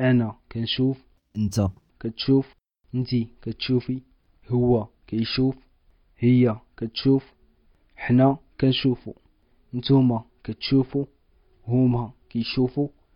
أنا كنشوف أنت كتشوف انتي كتشوفي هو كيشوف هي كتشوف حنا كنشوفو نتوما كتشوفو هما كيشوفو.